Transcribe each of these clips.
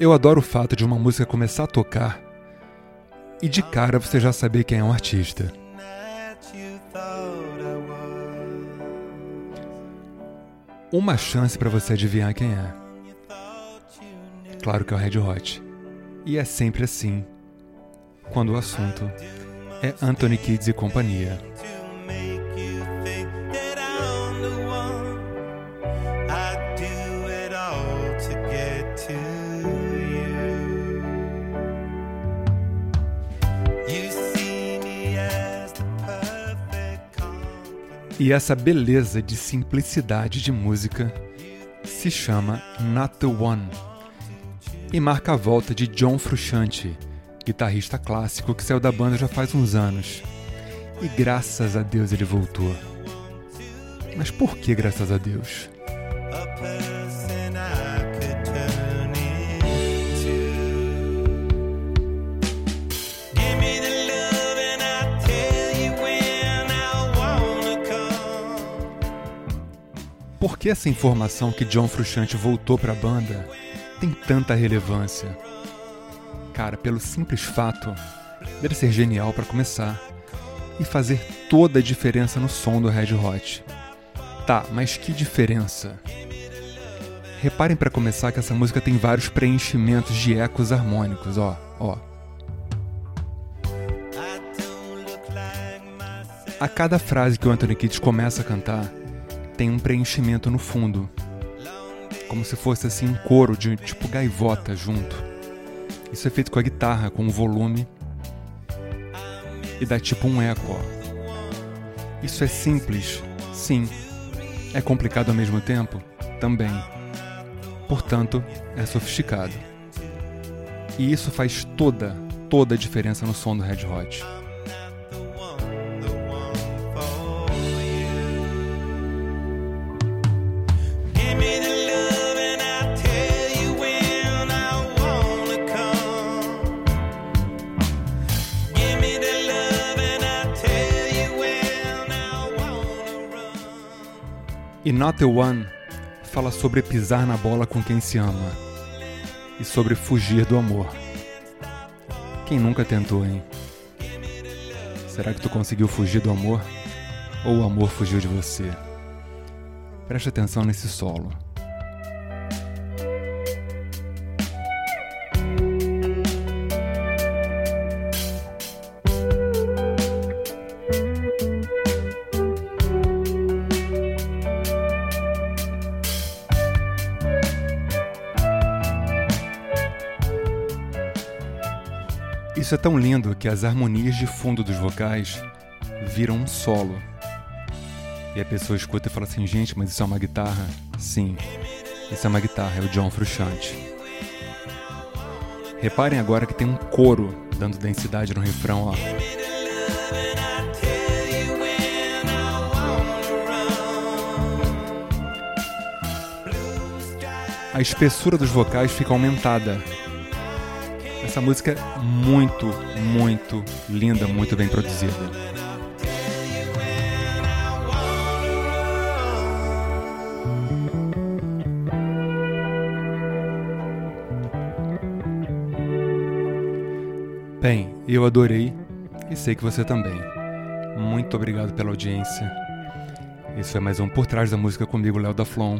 Eu adoro o fato de uma música começar a tocar e de cara você já saber quem é um artista. Uma chance para você adivinhar quem é. Claro que é o Red Hot. E é sempre assim quando o assunto é Anthony Kids e companhia. E essa beleza de simplicidade de música se chama Not the One e marca a volta de John Frusciante, guitarrista clássico que saiu da banda já faz uns anos. E graças a Deus ele voltou. Mas por que graças a Deus? Por que essa informação que John Frusciante voltou para a banda tem tanta relevância? Cara, pelo simples fato dele ser genial para começar e fazer toda a diferença no som do Red Hot. Tá, mas que diferença? Reparem para começar que essa música tem vários preenchimentos de ecos harmônicos, ó, ó. A cada frase que o Anthony Kiedis começa a cantar, tem um preenchimento no fundo. Como se fosse assim um coro de tipo gaivota junto. Isso é feito com a guitarra, com o volume. E dá tipo um eco. Isso é simples? Sim. É complicado ao mesmo tempo? Também. Portanto, é sofisticado. E isso faz toda, toda a diferença no som do Red Hot. E Not the One fala sobre pisar na bola com quem se ama e sobre fugir do amor. Quem nunca tentou, hein? Será que tu conseguiu fugir do amor? Ou o amor fugiu de você? Preste atenção nesse solo. Isso é tão lindo que as harmonias de fundo dos vocais viram um solo. E a pessoa escuta e fala assim: gente, mas isso é uma guitarra? Sim, isso é uma guitarra, é o John Frusciante. Reparem agora que tem um coro dando densidade no refrão, ó. A espessura dos vocais fica aumentada essa música é muito, muito linda, muito bem produzida. Bem, eu adorei e sei que você também. Muito obrigado pela audiência. Esse foi mais um Por Trás da Música comigo, Léo da Flon.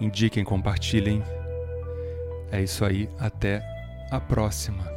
Indiquem, compartilhem. É isso aí, até a próxima.